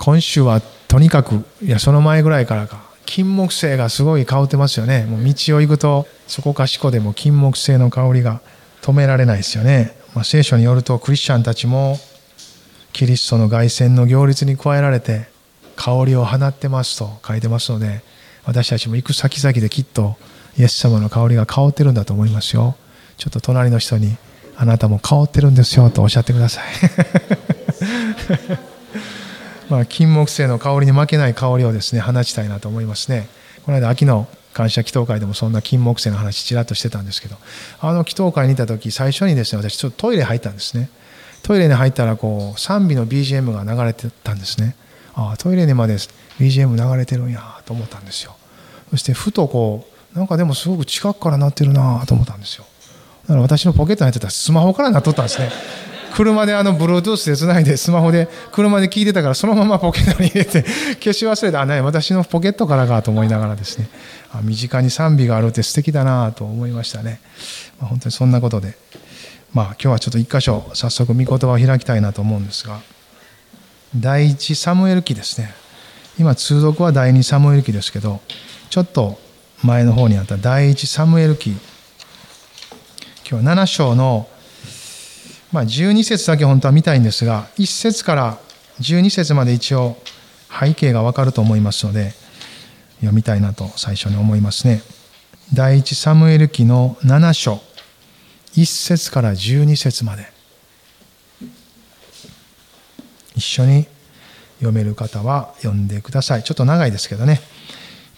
今週はとにかくいやその前ぐらいからか。金木犀がすごい香ってますよね。もう道を行くとそこかしこでも金木犀の香りが止められないですよね、まあ、聖書によるとクリスチャンたちもキリストの凱旋の行列に加えられて香りを放ってますと書いてますので私たちも行く先々できっとイエス様の香りが香ってるんだと思いますよ。ちょっと隣の人にあなたも香ってるんですよとおっしゃってください。まあ、金木犀の香りに負けない香りをですね放ちたいなと思いますね。この間秋の感謝祈祷会でもそんな金木犀の話ちらっとしてたんですけどあの祈祷会にいた時最初にですね私ちょっとトイレ入ったんですね。トイレに入ったらこう賛美の BGM が流れてたんですね。ああトイレにまで BGM 流れてるんやと思ったんですよ。そしてふとこうなんかでもすごく近くから鳴ってるなと思ったんですよ。だから私のポケットに入ってたスマホから鳴っとったんですね。車であの Bluetooth でつないでスマホで車で聞いてたからそのままポケットに入れて消し忘れた。あね私のポケットからかと思いながらですね。あ身近に賛美があるって素敵だなと思いましたね、まあ、本当にそんなことで。まあ今日はちょっと一箇所早速御言葉を開きたいなと思うんですが。第一サムエル記ですね。今通読は第二サムエル記ですけどちょっと前の方にあった第一サムエル記。今日は7章のまあ、12節だけ本当は見たいんですが1節から12節まで一応背景がわかると思いますので読みたいなと最初に思いますね。第一サムエル記の7章1節から12節まで。一緒に読める方は読んでください。ちょっと長いですけどね。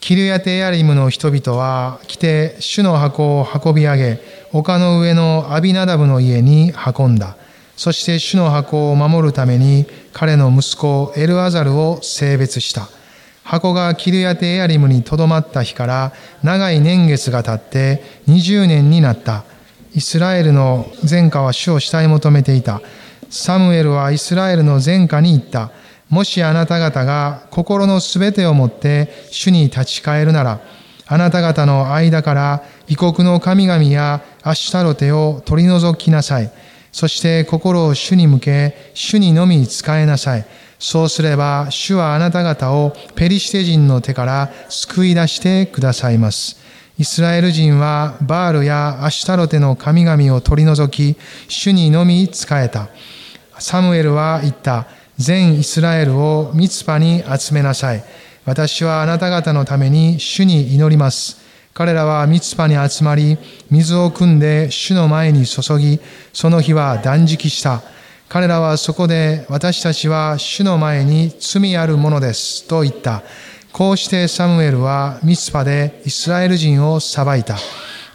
キルヤテヤリムの人々は来て主の箱を運び上げ丘の上のアビナダブの家に運んだ。そして主の箱を守るために彼の息子エルアザルを性別した。箱がキルヤテエアリムにとどまった日から長い年月が経って20年になった。イスラエルの前科は主を慕い求めていた。サムエルはイスラエルの前科に言った。もしあなた方が心のすべてをもって主に立ち返るなら、あなた方の間から異国の神々やアシュタロテを取り除きなさい。そして心を主に向け、主にのみ仕えなさい。そうすれば、主はあなた方をペリシテ人の手から救い出してくださいます。イスラエル人はバールやアシュタロテの神々を取り除き、主にのみ仕えた。サムエルは言った。全イスラエルをミツパに集めなさい。私はあなた方のために主に祈ります。彼らはミツパに集まり、水を汲んで主の前に注ぎ、その日は断食した。彼らはそこで私たちは主の前に罪あるものですと言った。こうしてサムエルはミツパでイスラエル人を裁いた。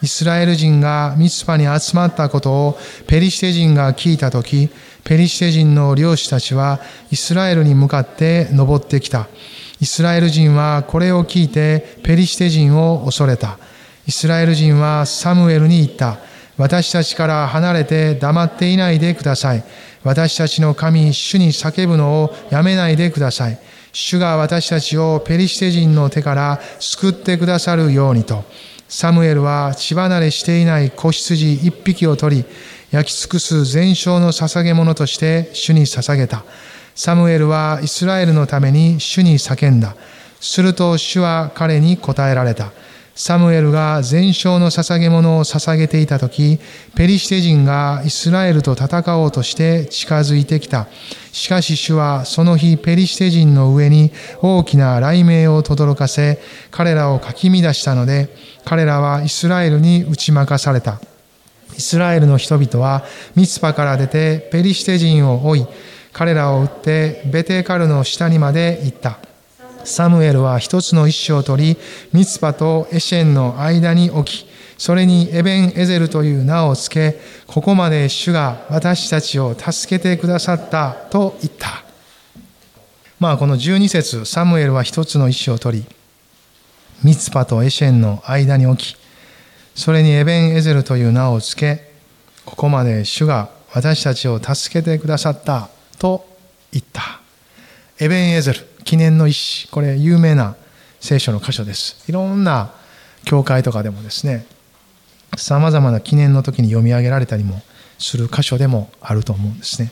イスラエル人がミツパに集まったことをペリシテ人が聞いたとき、ペリシテ人の漁師たちはイスラエルに向かって登ってきた。イスラエル人はこれを聞いてペリシテ人を恐れた。イスラエル人はサムエルに言った。私たちから離れて黙っていないでください。私たちの神、主に叫ぶのをやめないでください。主が私たちをペリシテ人の手から救ってくださるようにと。サムエルは血離れしていない子羊一匹を取り、焼き尽くす全焼の捧げ物として主に捧げた。サムエルはイスラエルのために主に叫んだ。すると主は彼に答えられた。サムエルが全焼の捧げ物を捧げていた時、ペリシテ人がイスラエルと戦おうとして近づいてきた。しかし主はその日ペリシテ人の上に大きな雷鳴を轟かせ、彼らをかき乱したので、彼らはイスラエルに打ち負かされた。イスラエルの人々はミツパから出てペリシテ人を追い、彼らを撃ってベテカルの下にまで行った。サムエルは一つの石を取り、ミツパとエシェンの間に置き、それにエベン・エゼルという名を付け、ここまで主が私たちを助けてくださったと言った。まあこの12節サムエルは一つの石を取り、ミツパとエシェンの間に置き、それにエベン・エゼルという名を付け、ここまで主が私たちを助けてくださったと言った。エベン・エゼル、記念の石、これ有名な聖書の箇所です。いろんな教会とかでもですね、さまざまな記念の時に読み上げられたりもする箇所でもあると思うんですね。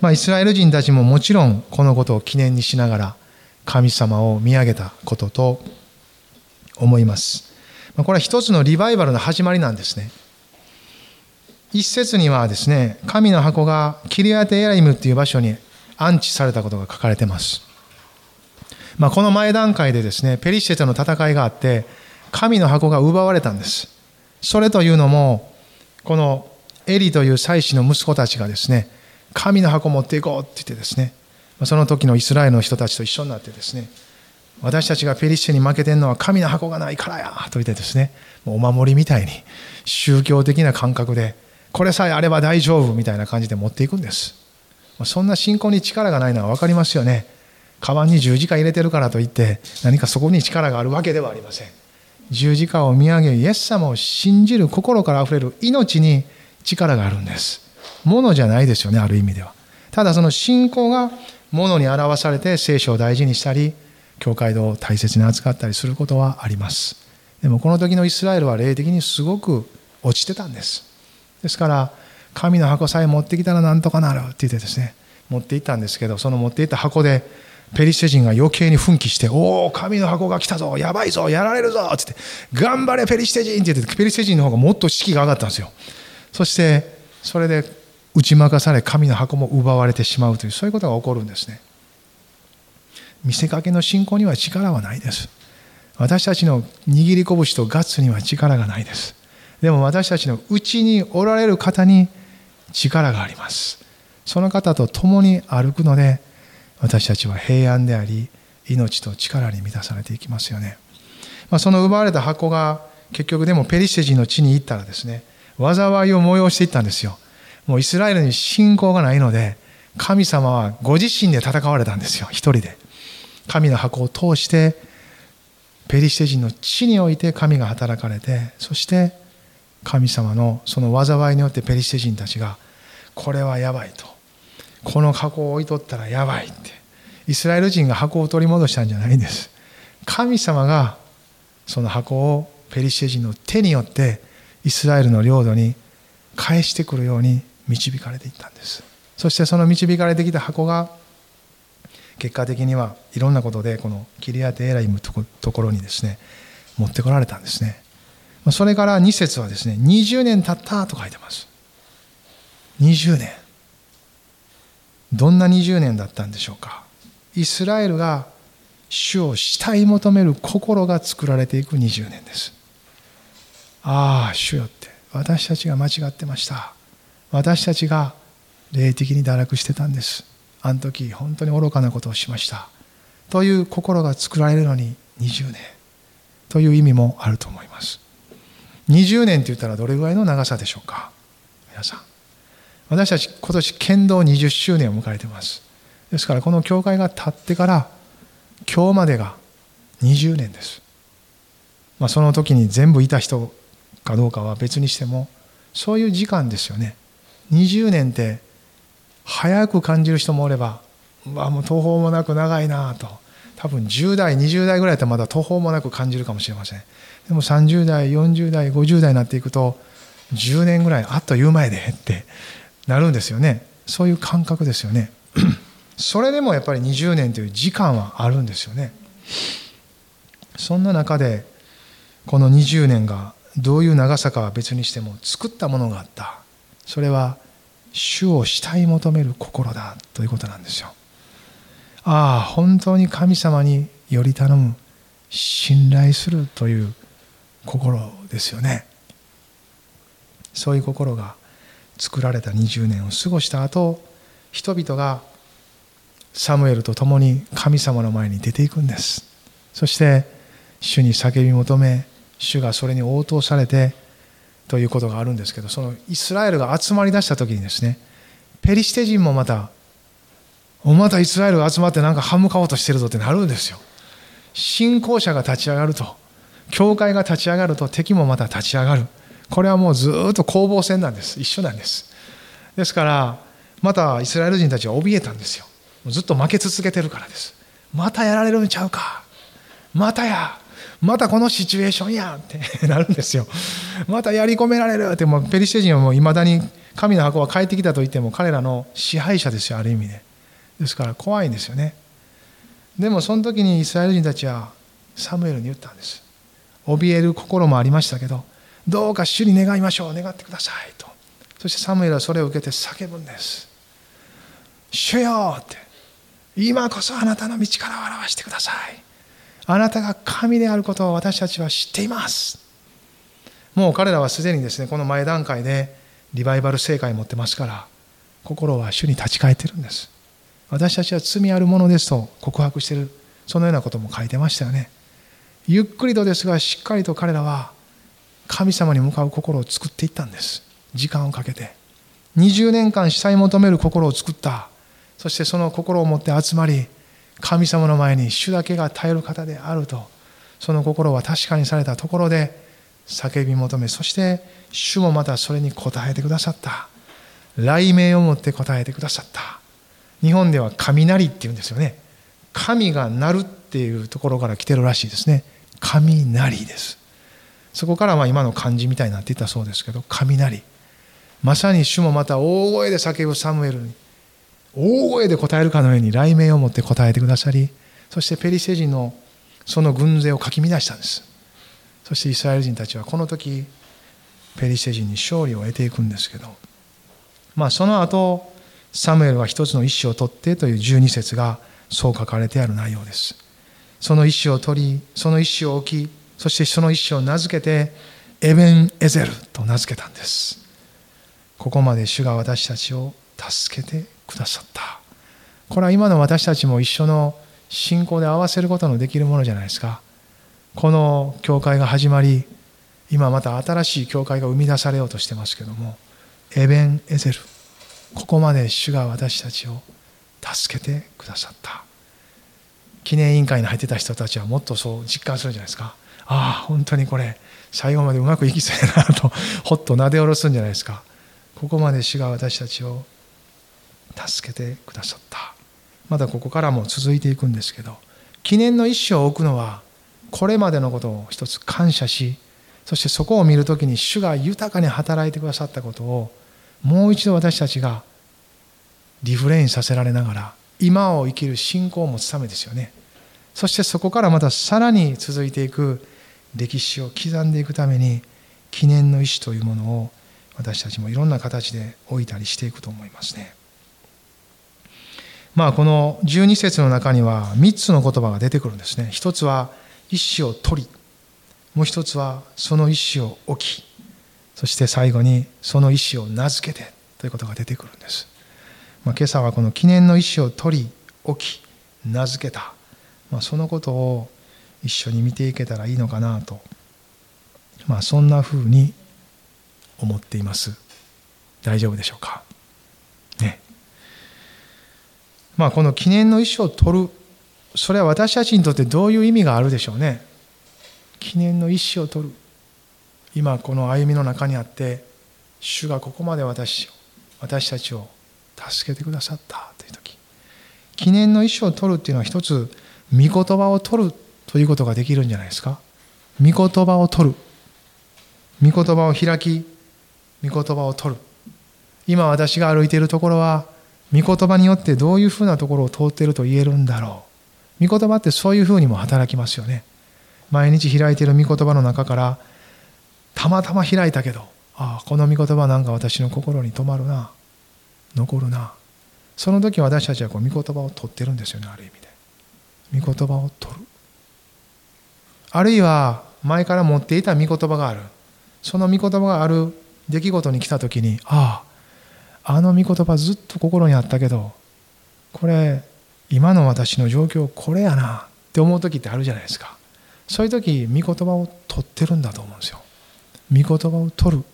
まあ、イスラエル人たちももちろんこのことを記念にしながら神様を見上げたことと思います。これは一つのリバイバルの始まりなんですね。一節にはですね、神の箱がキリアテエライムっていう場所に安置されたことが書かれてます。まあ、この前段階でですね、ペリシテとの戦いがあって、神の箱が奪われたんです。それというのも、このエリという祭司の息子たちがですね、神の箱持っていこうって言ってですね、その時のイスラエルの人たちと一緒になってですね、私たちがペリシテに負けてるのは神の箱がないからやと言ってですね、お守りみたいに宗教的な感覚で、これさえあれば大丈夫みたいな感じで持っていくんです。そんな信仰に力がないのは分かりますよね。カバンに十字架入れてるからといって何かそこに力があるわけではありません。十字架を見上げイエス様を信じる心からあふれる命に力があるんです。ものじゃないですよね、ある意味では。ただその信仰がものに表されて聖書を大事にしたり、教会堂を大切に扱ったりすることはあります。でもこの時のイスラエルは霊的にすごく落ちてたんです。ですから、神の箱さえ持ってきたらなんとかなるって言ってですね、持って行ったんですけど、その持って行った箱で、ペリシテ人が余計に奮起して、おお、神の箱が来たぞ、やばいぞ、やられるぞって言って、頑張れ、ペリシテ人って言って、ペリシテ人の方がもっと士気が上がったんですよ。そして、それで打ち負かされ、神の箱も奪われてしまうという、そういうことが起こるんですね。見せかけの信仰には力はないです。私たちの握り拳とガッツには力がないです。でも私たちのうちにおられる方に力があります。その方と共に歩くので、私たちは平安であり、命と力に満たされていきますよね。まあ、その奪われた箱が結局でもペリシテ人の地に行ったらですね、災いを催していったんですよ。もうイスラエルに信仰がないので、神様はご自身で戦われたんですよ、一人で。神の箱を通して、ペリシテ人の地において神が働かれて、そして神様のその災いによってペリシテ人たちが、これはやばいと。この箱を置いとったらやばいって。イスラエル人が箱を取り戻したんじゃないんです。神様がその箱をペリシテ人の手によってイスラエルの領土に返してくるように導かれていったんですそしてその導かれてきた箱が結果的にはいろんなことでこのキリアテエライムとところにですね持ってこられたんですねそれから2節はですね20年経ったと書いてます。20年。どんな20年だったんでしょうか。イスラエルが主を慕い求める心が作られていく20年です。ああ主よって。私たちが間違ってました。私たちが霊的に堕落してたんです。あの時本当に愚かなことをしました。という心が作られるのに20年。という意味もあると思います。20年って言ったらどれぐらいの長さでしょうか？皆さん。私たち今年剣道20周年を迎えてます。ですからこの教会が立ってから今日までが20年です、まあ、その時に全部いた人かどうかは別にしてもそういう時間ですよね。20年って早く感じる人もおればわもう途方もなく長いなと。多分10代20代ぐらいだったらまだ途方もなく感じるかもしれません。でも30代40代50代になっていくと10年ぐらいあっという前でってなるんですよね。そういう感覚ですよね。それでもやっぱり20年という時間はあるんですよね。そんな中でこの20年がどういう長さかは別にしても作ったものがあった。それは主を慕い求める心だということなんですよ。ああ本当に神様により頼む信頼するという心ですよね。そういう心が作られた20年を過ごした後人々がサムエルと共に神様の前に出ていくんです。そして主に叫び求め主がそれに応答されてということがあるんですけどそのイスラエルが集まりだした時にですねペリシテ人もまたまたイスラエルが集まってなんか歯向かおうとしてるぞってなるんですよ。信仰者が立ち上がると。教会が立ち上がると敵もまた立ち上がる。これはもうずっと攻防戦なんです。一緒なんです。ですからまたイスラエル人たちは怯えたんですよ。ずっと負け続けてるからです。またやられるんちゃうか。またや。またこのシチュエーションや。って なるんですよ。またやり込められる。って、もうペリシテ人はもう未だに神の箱は帰ってきたと言っても彼らの支配者ですよある意味で。ですから怖いんですよね。でもその時にイスラエル人たちはサムエルに言ったんです。怯える心もありましたけどどうか主に願いましょう願ってくださいと。そしてサムエルはそれを受けて叫ぶんです。主よって今こそあなたの道から表してください。あなたが神であることを私たちは知っています。もう彼らはすでにですねこの前段階でリバイバル成果を持ってますから心は主に立ち返ってるんです。私たちは罪あるものですと告白してるそのようなことも書いてましたよね。ゆっくりとですがしっかりと彼らは神様に向かう心を作っていったんです。時間をかけて。20年間死い求める心を作った。そしてその心を持って集まり神様の前に主だけが耐える方であると。その心は確かにされたところで叫び求めそして主もまたそれに応えてくださった。雷鳴をもって答えてくださった。日本では雷っていうんですよね。神が鳴るっていうところから来てるらしいですね。雷です。そこからま今の漢字みたいになっていたそうですけど雷まさに主もまた大声で叫ぶサムエルに大声で答えるかのように雷鳴をもって答えてくださりそしてペリシェ人のその軍勢をかき乱したんです。そしてイスラエル人たちはこの時ペリシェ人に勝利を得ていくんですけどまあその後サムエルは一つの意思を取ってという12節がそう書かれてある内容です。その意思を取りその意思を置きそしてその意思を名付けてエベン・エゼルと名付けたんです。ここまで主が私たちを助けてくださった。これは今の私たちも一緒の信仰で合わせることのできるものじゃないですか。この教会が始まり今また新しい教会が生み出されようとしてますけどもエベン・エゼル。ここまで主が私たちを助けてくださった。記念委員会に入ってた人たちはもっとそう実感するんじゃないですか。ああ本当にこれ最後までうまくいきそうやなとほっとなで下ろすんじゃないですか。ここまで主が私たちを助けてくださった。まだここからも続いていくんですけど記念の一生を置くのはこれまでのことを一つ感謝しそしてそこを見るときに主が豊かに働いてくださったことをもう一度私たちがリフレインさせられながら今を生きる信仰を持つためですよねそしてそこからまたさらに続いていく歴史を刻んでいくために記念の意思というものを私たちもいろんな形で置いたりしていくと思いますね。まあこの12節の中には3つの言葉が出てくるんですね。一つは意思を取り、もう一つはその意思を置き、そして最後にその意思を名付けてということが出てくるんです。まあ、今朝はこの記念の意思を取り、置き、名付けた、まあ、そのことを一緒に見ていけたらいいのかなと、まあ、そんなふうに思っています。大丈夫でしょうか？ね。まあこの記念の意思を取る、それは私たちにとってどういう意味があるでしょうね。記念の意思を取る。今この歩みの中にあって、主がここまで私、私たちを助けてくださったという時。記念の意思を取るっていうのは一つ、御言葉を取るということができるんじゃないですか。御言葉を取る。御言葉を開き、御言葉を取る今私が歩いているところは御言葉によってどういうふうなところを通っていると言えるんだろう御言葉ってそういうふうにも働きますよね毎日開いている御言葉の中からたまたま開いたけどああこの御言葉なんか私の心に留まるな残るな。その時私たちはこう御言葉を取ってるんですよねある意味で。御言葉を取る。あるいは前から持っていた御言葉がある。その御言葉がある出来事に来た時にあああの御言葉ずっと心にあったけどこれ今の私の状況これやなって思う時ってあるじゃないですか。そういう時御言葉を取ってるんだと思うんですよ。御言葉を取る、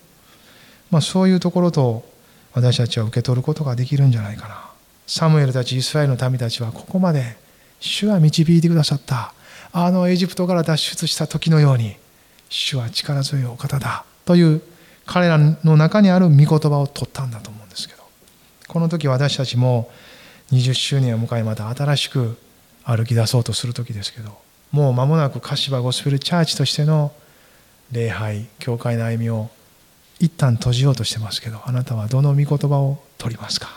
まあ、そういうところと私たちは受け取ることができるんじゃないかな。サムエルたちイスラエルの民たちはここまで主は導いてくださった。あのエジプトから脱出した時のように主は力強いお方だ。という彼らの中にある御言葉を取ったんだと思うんですけど。この時私たちも20周年を迎えまた新しく歩き出そうとする時ですけどもう間もなく柏ゴスペルチャーチとしての礼拝教会の歩みを一旦閉じようとしてますけどあなたはどの御言葉を取りますか？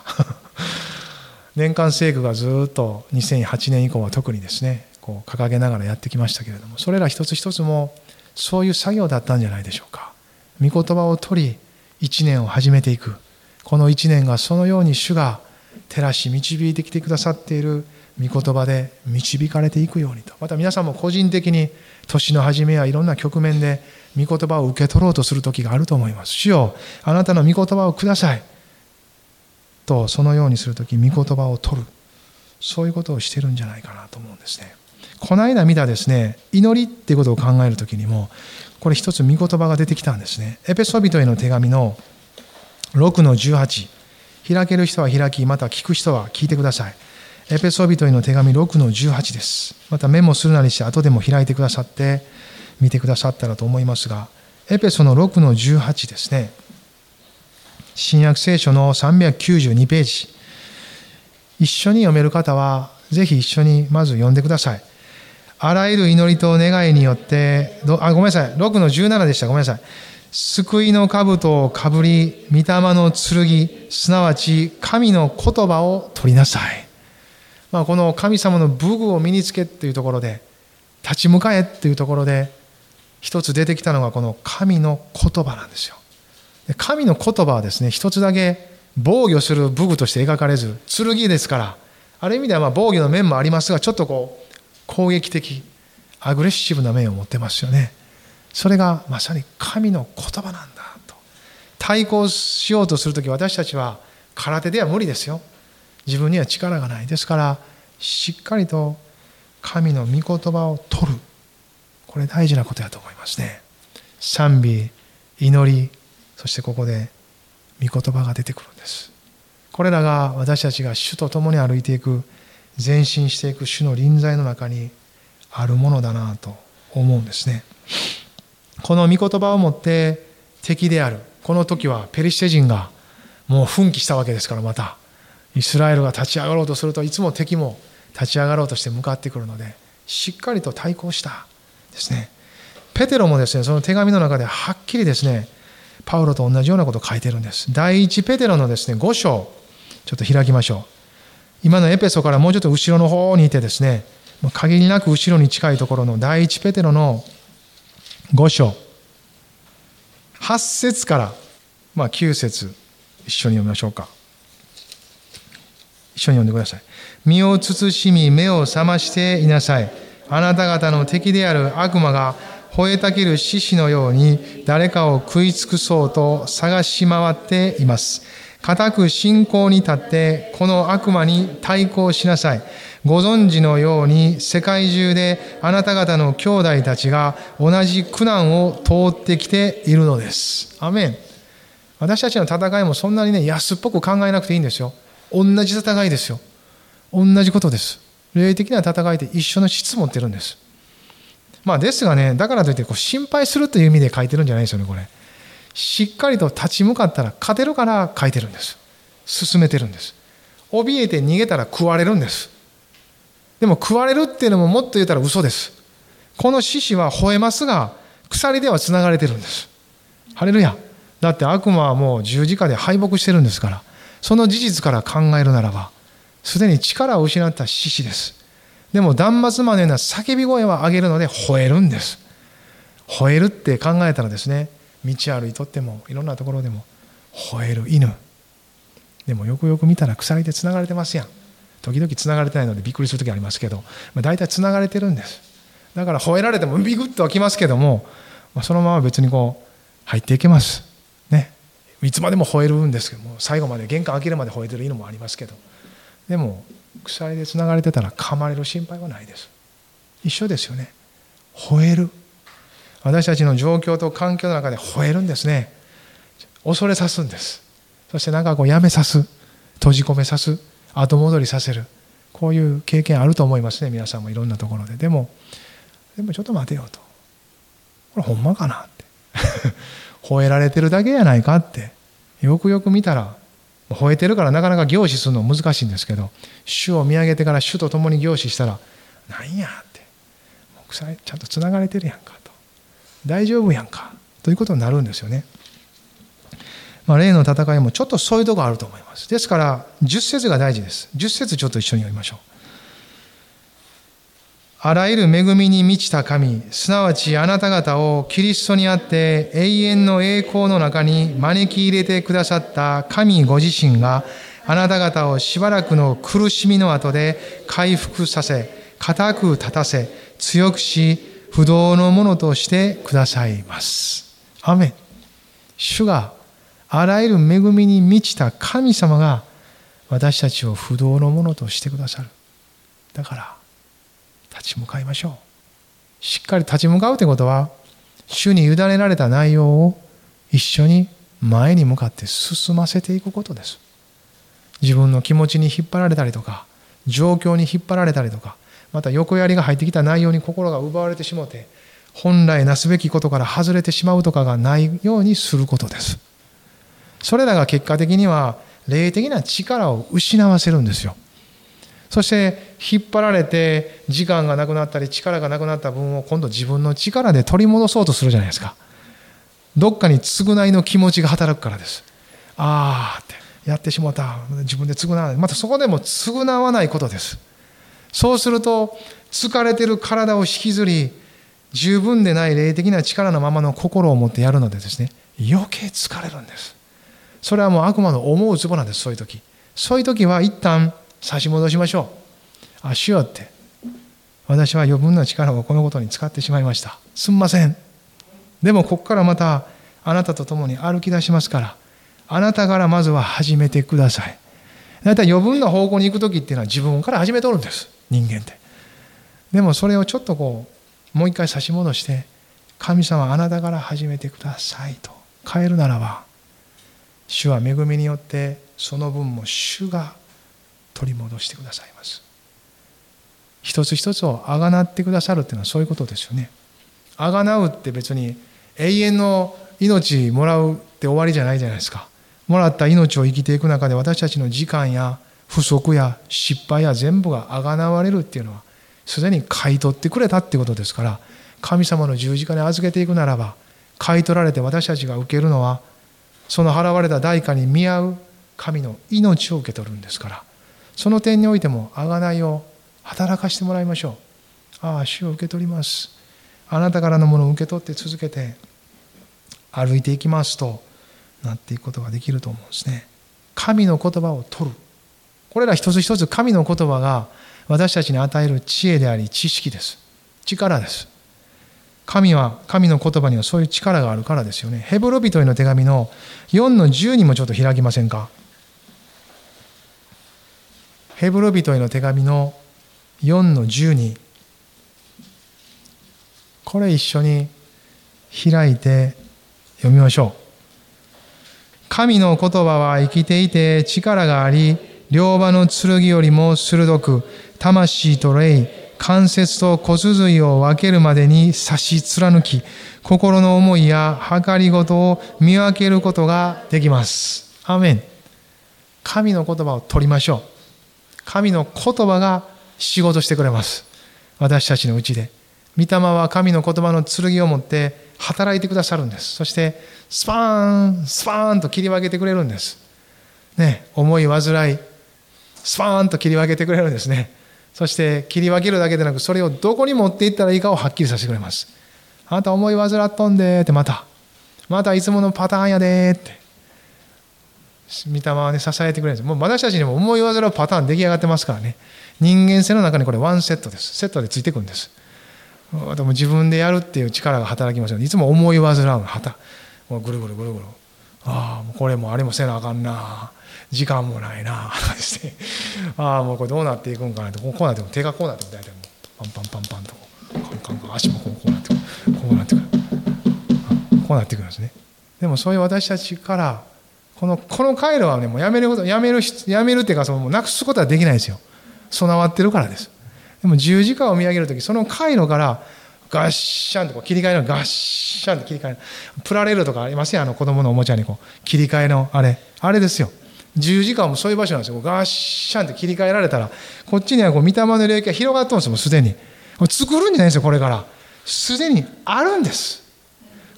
年間聖句がずっと2008年以降は特にですねこう掲げながらやってきましたけれどもそれら一つ一つもそういう作業だったんじゃないでしょうか。御言葉を取り一年を始めていく。この一年がそのように主が照らし導いてきてくださっている御言葉で導かれていくようにと。また皆さんも個人的に年の初めやいろんな局面で御言葉を受け取ろうとする時があると思います。主よあなたの御言葉をください。とそのようにする時御言葉を取る。そういうことをしてるんじゃないかなと思うんですね。この間見たですね祈りっていうことを考える時にもこれ一つ御言葉が出てきたんですね。エペソビトへの手紙の6の18開ける人は開きまた聞く人は聞いてください。エペソビトへの手紙6の18です。またメモするなりして後でも開いてくださって見てくださったらと思いますが、エペソの6の18ですね。新約聖書の392ページ。一緒に読める方は、ぜひ一緒にまず読んでください。あらゆる祈りと願いによって、あ、ごめんなさい。6の17でした。ごめんなさい。救いの兜をかぶり、御霊の剣、すなわち神の言葉を取りなさい。まあ、この神様の武具を身につけっていうところで立ち向かえっていうところで一つ出てきたのがこの神の言葉なんですよ。神の言葉はですね一つだけ防御する武具として描かれず剣ですからある意味ではまあ防御の面もありますがちょっとこう攻撃的アグレッシブな面を持ってますよね。それがまさに神の言葉なんだと対抗しようとする時私たちは空手では無理ですよ。自分には力がないですからしっかりと神の御言葉を取るこれ大事なことやと思いますね賛美祈りそしてここで御言葉が出てくるんです。これらが私たちが主と共に歩いていく前進していく主の臨在の中にあるものだなと思うんですね。この御言葉をもって敵であるこの時はペリシテ人がもう奮起したわけですからまた。イスラエルが立ち上がろうとするといつも敵も立ち上がろうとして向かってくるのでしっかりと対抗した。ですね。ペテロもですねその手紙の中ではっきりですねパウロと同じようなことを書いてるんです。第一ペテロのですね5章ちょっと開きましょう。今のエペソからもうちょっと後ろの方にいてですね限りなく後ろに近いところの第一ペテロの5章。8節から、まあ、9節一緒に読みましょうか。一緒に読んでください。身を慎み、目を覚ましていなさい。あなた方の敵である悪魔が吠えたける獅子のように誰かを食い尽くそうと探し回っています。固く信仰に立ってこの悪魔に対抗しなさい。ご存知のように世界中であなた方の兄弟たちが同じ苦難を通ってきているのです。アメン。私たちの戦いもそんなにね、安っぽく考えなくていいんですよ。同じ戦いですよ同じことです霊的な戦いで一緒の質持ってるんです。まあですがねだからといってこう心配するという意味で書いてるんじゃないですよねこれ。しっかりと立ち向かったら勝てるから書いてるんです。進めてるんです。怯えて逃げたら食われるんです。でも食われるっていうのももっと言ったら嘘です。この獅子は吠えますが鎖ではつながれてるんです。ハレルヤ。だって悪魔はもう十字架で敗北してるんですからその事実から考えるならばすでに力を失った獅子です。でも断末魔のような叫び声は上げるので吠えるんです。吠えるって考えたらですね道歩いとってもいろんなところでも吠える犬。でもよくよく見たら鎖でつながれてますやん。時々つながれてないのでびっくりする時ありますけど、まあ、大体つながれてるんです。だから吠えられてもビグッとはきますけども、まあ、そのまま別にこう入っていけます。ね。いつまでも吠えるんですけども最後まで玄関開けるまで吠えてる犬もありますけど。でも鎖でつながれてたら噛まれる心配はないです。一緒ですよね。吠える。私たちの状況と環境の中で吠えるんですね。恐れさすんです。そしてなんかこうやめさす。閉じ込めさす。後戻りさせる。こういう経験あると思いますね。皆さんもいろんなところで。でもでもちょっと待てよと。これほんまかなって。吠えられてるだけやないかって。よくよく見たら吠えてるからなかなか凝視するの難しいんですけど主を見上げてから主と共に凝視したらなんやってちゃんとつながれてるやんかと大丈夫やんかということになるんですよねまあ、例の戦いもちょっとそういうとこあると思います。ですから、10節が大事です。10節ちょっと一緒に読みましょう。あらゆる恵みに満ちた神、すなわちあなた方をキリストにあって永遠の栄光の中に招き入れてくださった神ご自身があなた方をしばらくの苦しみの後で回復させ、固く立たせ、強くし、不動のものとしてくださいます。アメン。主があらゆる恵みに満ちた神様が私たちを不動のものとしてくださる。だから、立ち向かいましょう。しっかり立ち向かうということは、主に委ねられた内容を一緒に前に向かって進ませていくことです。自分の気持ちに引っ張られたりとか、状況に引っ張られたりとか、また横やりが入ってきた内容に心が奪われてしもて、本来なすべきことから外れてしまうとかがないようにすることです。それらが結果的には霊的な力を失わせるんですよ。そして引っ張られて時間がなくなったり力がなくなった分を今度自分の力で取り戻そうとするじゃないですか。どっかに償いの気持ちが働くからです。ああってやってしまった自分で償わないまたそこでも償わないことです。そうすると疲れてる体を引きずり十分でない霊的な力のままの心を持ってやるのでですね余計疲れるんです。それはもう悪魔の思うつぼなんですそういう時。そういう時は一旦差し戻しましょう。あ、主よって。私は余分な力をこのことに使ってしまいました。すんません。でもここからまたあなたと共に歩き出しますから、あなたからまずは始めてください。だいたい余分な方向に行く時っていうのは自分から始めとるんです。人間って。でもそれをちょっとこう、もう一回差し戻して、神様あなたから始めてくださいと変えるならば、主は恵みによってその分も主が取り戻してくださいます。一つ一つをあがなってくださるっていうのはそういうことですよね。あがなうって別に永遠の命もらうって終わりじゃないじゃないですか。もらった命を生きていく中で私たちの時間や不足や失敗や全部があがなわれるっていうのはすでに買い取ってくれたってことですから。神様の十字架に預けていくならば買い取られて私たちが受けるのはその払われた代価に見合う神の命を受け取るんですから。その点においても贖いを働かしてもらいましょう。ああ主を受け取ります。あなたからのものを受け取って続けて歩いていきますとなっていくことができると思うんですね。神の言葉を取る。これら一つ一つ神の言葉が私たちに与える知恵であり知識です。力です。神は神の言葉にはそういう力があるからですよね。ヘブロ人への手紙の4の10にもちょっと開きませんか？ヘブロ人への手紙の4の12これ一緒に開いて読みましょう。神の言葉は生きていて力があり両刃の剣よりも鋭く魂と霊関節と骨髄を分けるまでに差し貫き心の思いや計りごとを見分けることができます。アメン。神の言葉を取りましょう。神の言葉が仕事してくれます。私たちのうちで。御霊は神の言葉の剣を持って働いてくださるんです。そして、スパーン、スパーンと切り分けてくれるんです。ね、思い煩い、スパーンと切り分けてくれるんですね。そして切り分けるだけでなく、それをどこに持っていったらいいかをはっきりさせてくれます。あなた思い煩っとんでってまた。またいつものパターンやでって。御霊はね、支えてくれるんです。もう私たちにも思い煩うパターン出来上がってますからね。人間性の中にこれワンセットです。セットでついてくるんです。でも自分でやるっていう力が働きますよね。いつも思い煩うはた。もうぐるぐるぐるぐる。ああ、これもあれもせなあかんな。時間もないな。ああ、もうこれどうなっていくんかなって、こうなってくる。手がこうなってくる。大体もう、パンパンパンパンと。カンカンカン。足もこうこうなってくる。こうなってくる。こうなってくるんですね。でもそういう私たちから、この、この回路はね、もうやめること、やめる、やめるっていうか、その、もうなくすことはできないですよ。備わってるからです。でも十字架を見上げるとき、その回路から、ガッシャンとこう切り替えの、ガッシャンと切り替え、プラレールとかありますよ、あの子供のおもちゃにこう、切り替えの、あれ、あれですよ。十字架もそういう場所なんですよ。ガッシャンって切り替えられたら、こっちにはこう、御霊の領域が広がってるんですよ、もうすでに。作るんじゃないんですよ、これから。すでにあるんです。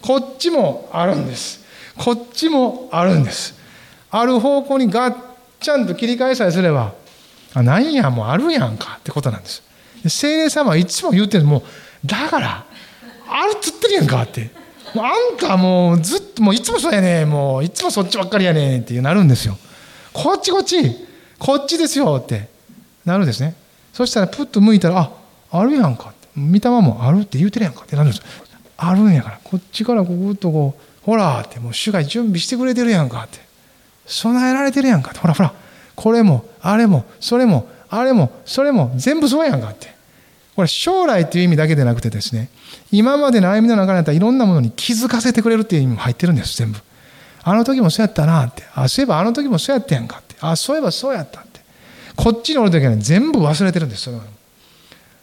こっちもあるんです。こっちもあるんです。ある方向にガッチャンと切り替えさえすればあなんやもうあるやんかってことなんです。で精霊様はいつも言ってるもうだからあるっつってるやんかって。もうあんたもうずっともういつもそうやねもういつもそっちばっかりやねんってなるんですよ。こっちこっちこっちですよってなるんですね。そしたらプッと向いたらああるやんかって。御霊もあるって言うてるやんかってなるんですあるんやからこっちからこうぐっとこうほらってもう主が準備してくれてるやんかって。備えられてるやんかって。ほらほらこれもあれもそれもあれもそれも全部そうやんかって。これ将来っていう意味だけでなくてですね今までの歩みの中にあったいろんなものに気づかせてくれるっていう意味も入ってるんです全部。あの時もそうやったなって。あそういえばあの時もそうやったやんかって。あそういえばそうやったって。こっちにおる時はね全部忘れてるんですそれは。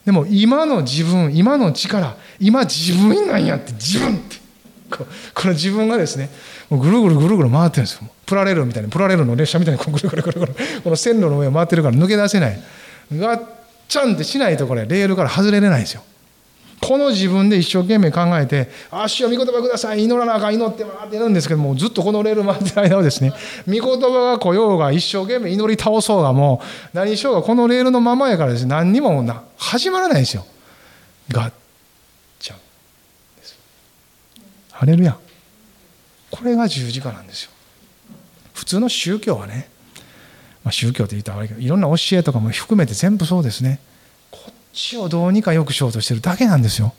でも今の自分今の力今自分なんやって自分って。この自分がですねもうぐるぐるぐるぐる回ってるんですよ。プラレールみたいにプラレールの列車みたいにこぐるぐるぐるぐるこの線路の上を回ってるから抜け出せない。ガッチャンってしないとこれレールから外れれないんですよ。この自分で一生懸命考えて「あ主よ御言葉ください祈らなあかん祈って回ってるんですけどもずっとこのレール回ってる間はですね御言葉が来ようが一生懸命祈り倒そうがもう何しようがこのレールのままやからです何にも始まらないんですよ。ガッチャンですハレルヤこれが十字架なんですよ。普通の宗教はね、まあ、宗教って言ったら悪いけどいろんな教えとかも含めて全部そうですね。こっちをどうにかよくしようとしてるだけなんですよ。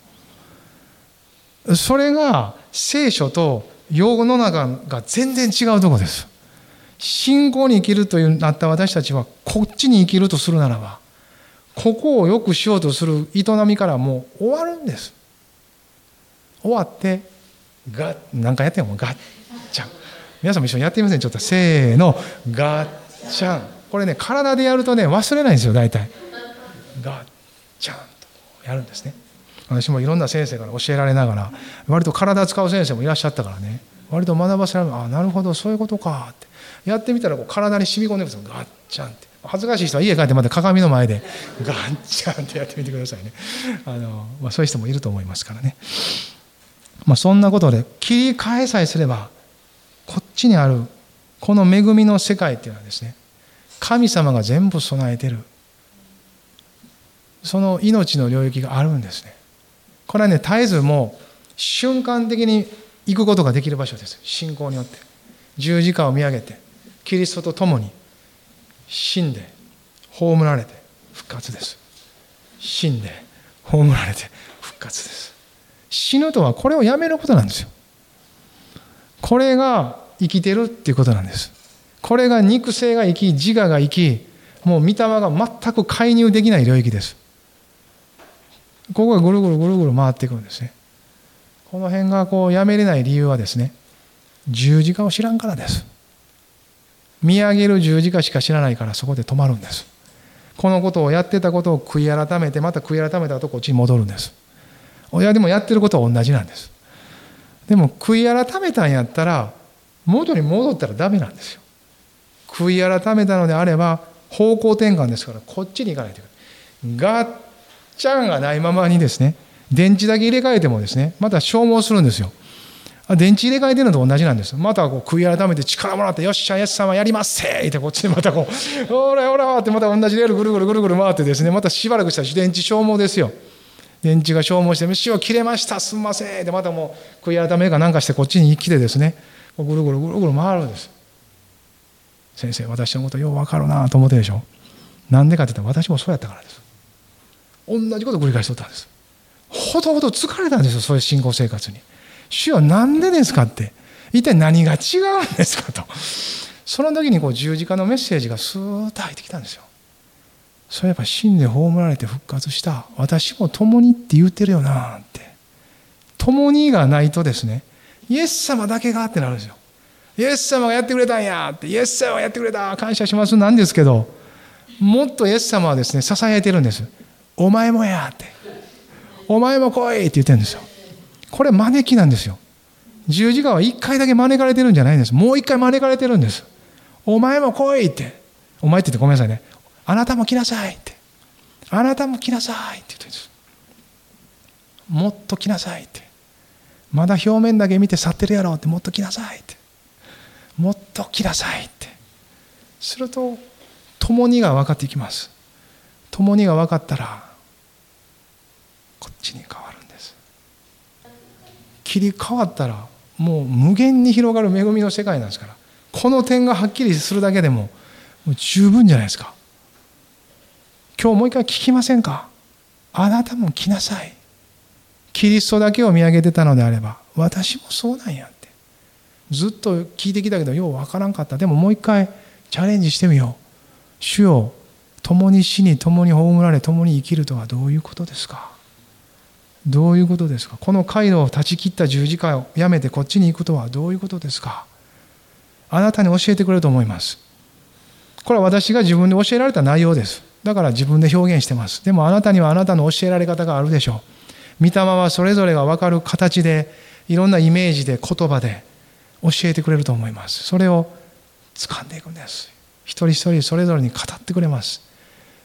それが聖書と用語の中が全然違うとこです。信仰に生きるというなった私たちはこっちに生きるとするならばここをよくしようとする営みからもう終わるんです。終わってガッ何回やってもガッチャン。皆さんも一緒にやってみません？ちょっとせーの。ガッチャン。これね体でやるとね忘れないんですよ大体。ガッチャンとやるんですね。私もいろんな先生から教えられながら割と体使う先生もいらっしゃったからね。割と学ばせられる。あなるほどそういうことかって。やってみたらこう体に染み込んでくるんですよ。ガッチャンって。恥ずかしい人は家帰ってまた鏡の前でガッチャンってやってみてくださいね。あの、まあ、そういう人もいると思いますからね、まあ、そんなことで切り替えさえすればこっちにあるこの恵みの世界っていうのはですね神様が全部備えてる。その命の領域があるんですね。これはね絶えずもう瞬間的に行くことができる場所です。信仰によって。十字架を見上げてキリストと共に死んで葬られて復活です。死んで葬られて復活です。死ぬとはこれをやめることなんですよ。これが生きてるっていうことなんです。これが肉声が生き自我が生きもう御霊が全く介入できない領域です。ここがぐるぐるぐるぐる回っていくんですね。この辺がこうやめれない理由はですね十字架を知らんからです。見上げる十字架しか知らないからそこで止まるんです。このことをやってたことを悔い改めてまた悔い改めたとこっちに戻るんです。親でもやってることは同じなんです。でも悔い改めたんやったら元に戻ったらダメなんですよ。悔い改めたのであれば方向転換ですからこっちに行かないといけない。ガッチャンがないままにですね電池だけ入れ替えてもですねまた消耗するんですよ。電池入れ替えてるのと同じなんです。またこう悔い改めて力もらってよっしゃイエス様やりますせってこっちでまたこう ほらほらってまた同じレールぐるぐるぐるぐる回ってですねまたしばらくしたら電池消耗ですよ。電池が消耗して飯を切れました。すんません。でまたもう悔い改めかなんかしてこっちに来てですね。ぐるぐるぐるぐる回るんです。先生私のことよう分かるなと思ってでしょ。なんでかって言ったら私もそうやったからです。同じこと繰り返しとったんです。ほどほど疲れたんですよそういう信仰生活に。主は何でですかって。一体何が違うんですかと。その時にこう十字架のメッセージがスーッと入ってきたんですよ。そういえば死んで葬られて復活した。私も共にって言ってるよなって。共にがないとですねイエス様だけがってなるんですよ。イエス様がやってくれたんやって。イエス様がやってくれた感謝します。なんですけどもっとイエス様はですね支えてるんです。お前もやって。お前も来いって言ってるんですよ。これ招きなんですよ。十字架は一回だけ招かれてるんじゃないんです。もう一回招かれてるんです。お前も来いって。お前って言ってごめんなさいね。あなたも来なさいって。あなたも来なさいって言ってるんです。もっと来なさいって。まだ表面だけ見て去ってるやろって。もっと来なさいって。もっと来なさいって。すると共にが分かっていきます。共にが分かったらこっちに変わるんです。切り替わったらもう無限に広がる恵みの世界なんですから。この点がはっきりするだけでももう十分じゃないですか。今日もう一回聞きませんか？あなたも来なさい。キリストだけを見上げてたのであれば私もそうなんやって。ずっと聞いてきたけどようわからんかった。でももう一回チャレンジしてみよう。主よ共に死に共に葬られ共に生きるとはどういうことですか？どういうことですか？この回路を断ち切った十字架をやめてこっちに行くとはどういうことですか？あなたに教えてくれると思います。これは私が自分で教えられた内容です。だから自分で表現してます。でもあなたにはあなたの教えられ方があるでしょう。御霊はそれぞれが分かる形でいろんなイメージで言葉で教えてくれると思います。それを掴んでいくんです。一人一人それぞれに語ってくれます。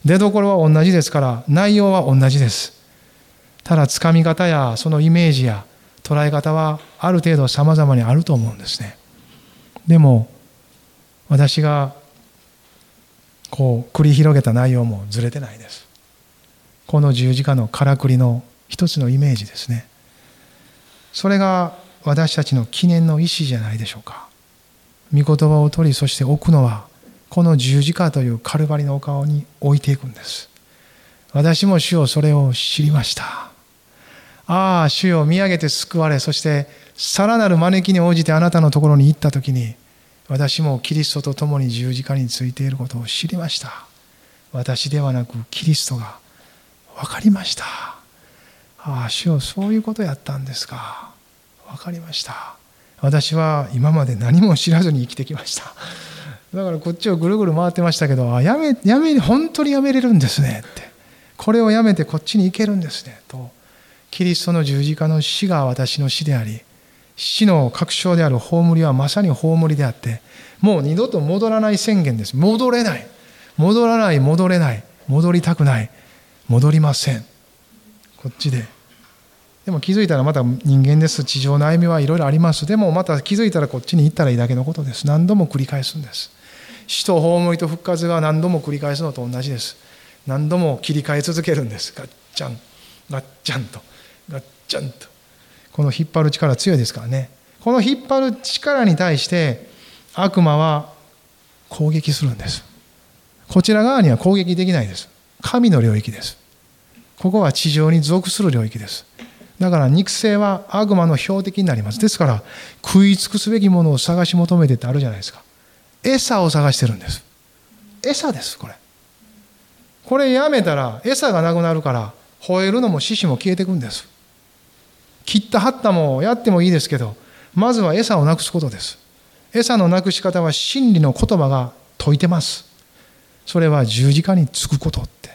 出どころは同じですから内容は同じです。ただつかみ方やそのイメージや捉え方はある程度様々にあると思うんですね。でも私がこう繰り広げた内容もずれてないです。この十字架のからくりの一つのイメージですね。それが私たちの記念の意思じゃないでしょうか。御言葉を取りそして置くのはこの十字架というカルバリのお顔に置いていくんです。私も主よそれを知りました。ああ主よ見上げて救われそしてさらなる招きに応じてあなたのところに行った時に私もキリストと共に十字架についていることを知りました。私ではなくキリストが分かりました。ああ主よそういうことやったんですか。分かりました。私は今まで何も知らずに生きてきました。だからこっちをぐるぐる回ってましたけど、あやめ、やめ、本当にやめれるんですね。って。これをやめてこっちに行けるんですね。と、キリストの十字架の死が私の死であり、死の確証である葬りはまさに葬りであって、もう二度と戻らない宣言です。戻れない。戻らない、戻れない。戻りたくない。戻りません。こっちで。でも気づいたらまた人間です。地上の歩みはいろいろあります。でもまた気づいたらこっちに行ったらいいだけのことです。何度も繰り返すんです。死と葬りと復活が何度も繰り返すのと同じです何度も切り替え続けるんですガッチャンガッチャンとガッチャンとこの引っ張る力強いですからね。この引っ張る力に対して悪魔は攻撃するんです。こちら側には攻撃できないです。神の領域です。ここは地上に属する領域です。だから肉声は悪魔の標的になります。ですから食い尽くすべきものを探し求めてってあるじゃないですか。餌を探してるんです。餌ですこれ。これやめたら餌がなくなるから吠えるのも獅子も消えていくんです。切った張ったもやってもいいですけどまずは餌をなくすことです。餌のなくし方は真理の言葉が説いてます。それは十字架につくことって。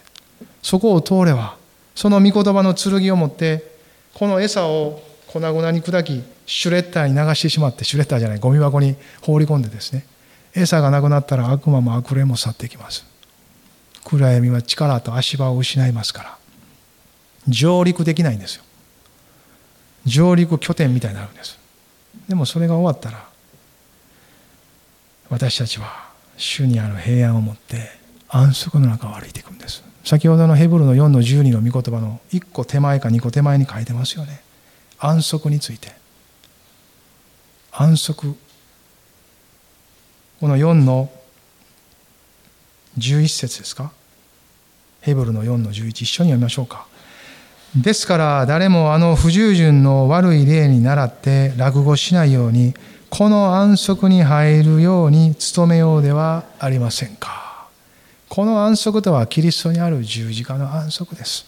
そこを通ればその御言葉の剣を持ってこの餌を粉々に砕きシュレッダーに流してしまってシュレッダーじゃないゴミ箱に放り込んでですね餌がなくなったら悪魔も悪霊も去っていきます。暗闇は力と足場を失いますから上陸できないんですよ。上陸拠点みたいになるんです。でもそれが終わったら私たちは主にある平安を持って安息の中を歩いていくんです。先ほどのヘブルの4の12の御言葉の1個手前か2個手前に書いてますよね。安息について。安息。この4の11節ですか？ヘブルの4の11一緒に読みましょうか。ですから誰もあの不従順の悪い例に倣って落語しないようにこの安息に入るように努めようではありませんか。この安息とはキリストにある十字架の安息です。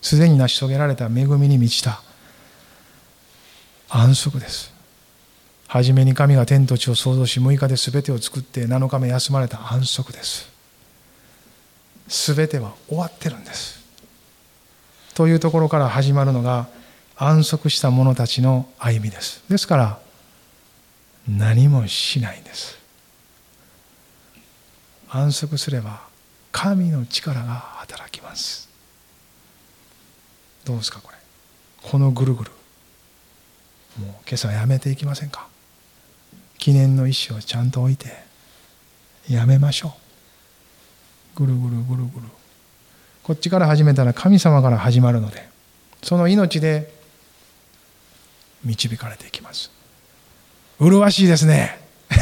すでに成し遂げられた恵みに満ちた安息です。初めに神が天と地を創造し6日で全てを作って7日目休まれた安息です。全ては終わってるんです。というところから始まるのが安息した者たちの歩みです。ですから何もしないんです。安息すれば神の力が働きます。どうですかこれ。このぐるぐる。もう今朝やめていきませんか。記念の石をちゃんと置いてやめましょう。ぐるぐるぐるぐる。こっちから始めたら神様から始まるのでその命で導かれていきます。麗しいですね。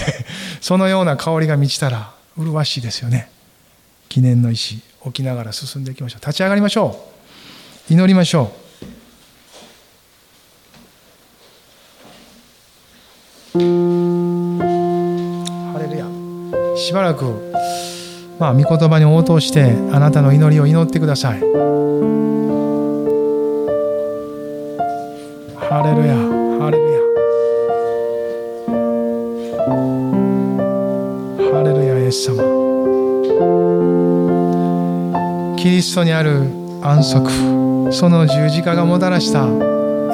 そのような香りが満ちたら麗しいですよね。記念の石置きながら進んでいきましょう。立ち上がりましょう。祈りましょう。ハレルヤ。しばらくまあ御言葉に応答してあなたの祈りを祈ってください。ハレルヤハレルヤ。ハレルヤイエス様。キリストにある安息。その十字架がもたらした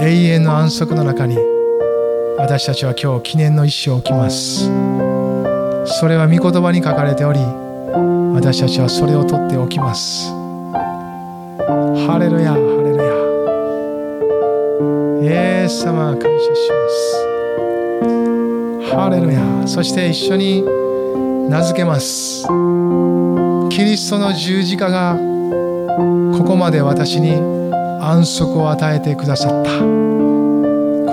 永遠の安息の中に私たちは今日記念の意思を置きます。それは御言葉に書かれており私たちはそれを取っておきます。ハレルヤハレルヤ。イエス様感謝します。ハレルヤ。そして一緒に名付けます。キリストの十字架がここまで私に安息を与えてくださった。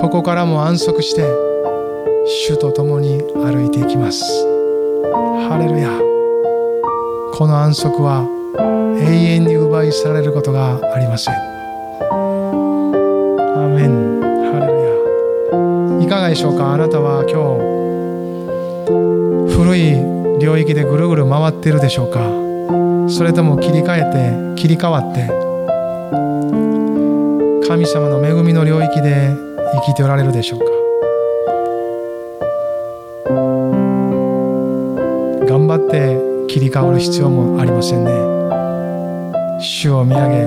ここからも安息して主と共に歩いていきます。ハレルヤ。この安息は永遠に奪い去られることがありません。アメン。ハレルヤ。いかがでしょうか？あなたは今日古い領域でぐるぐる回っているでしょうか？それとも切り替えて切り替わって。神様の恵みの領域で生きておられるでしょうか？切り替わる必要もありませんね。主を見上げ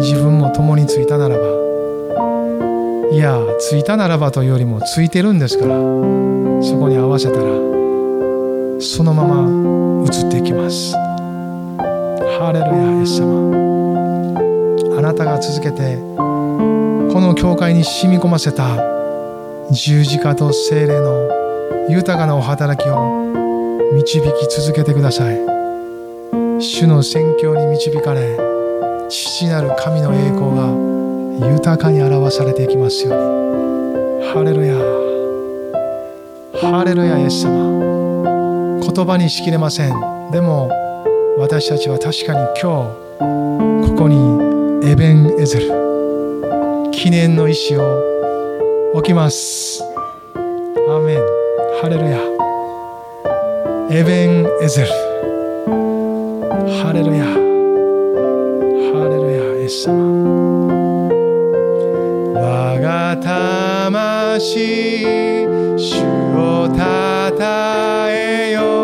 自分も共についたならば。いやついたならばというよりもついてるんですから。そこに合わせたらそのまま移っていきます。ハレルヤイエス様。あなたが続けてこの教会に染み込ませた十字架と精霊の豊かなお働きを導き続けてください。主の宣教に導かれ父なる神の栄光が豊かに表されていきますように。ハレルヤハレルヤイエス様。言葉にしきれません。でも私たちは確かに今日ここにエベン・エゼル。記念の石を置きます。アーメン。ハレルヤエベン・エゼル。ハレルヤ。ハレルヤイエス様。我が魂主をたたえよ。う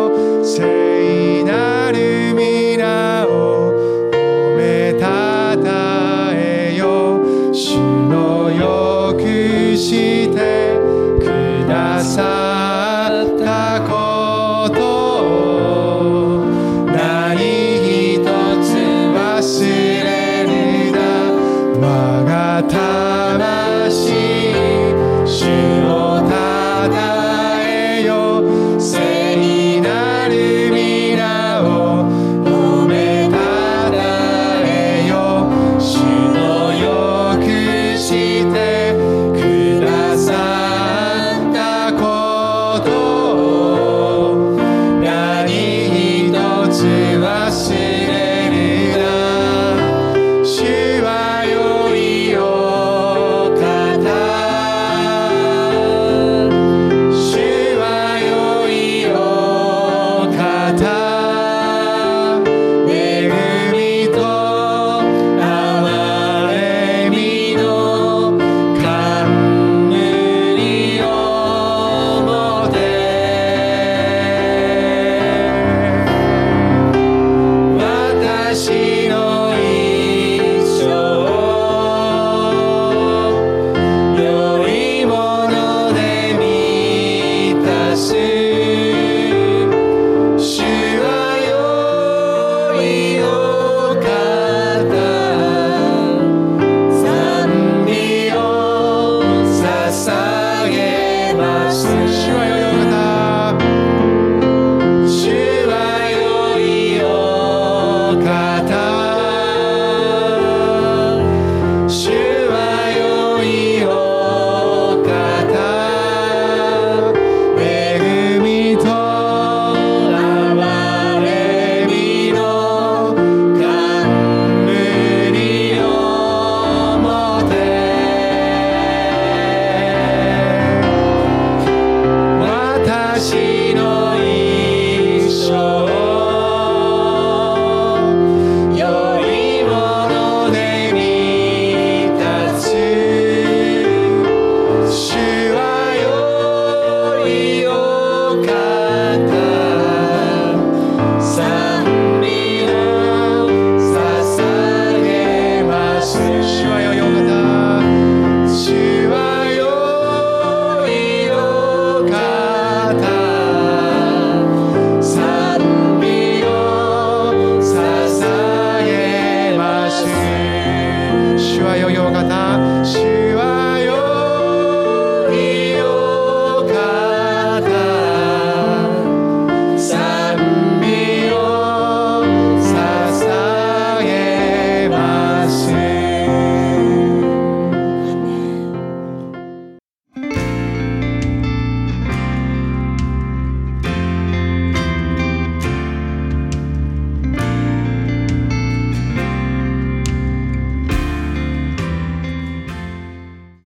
sim.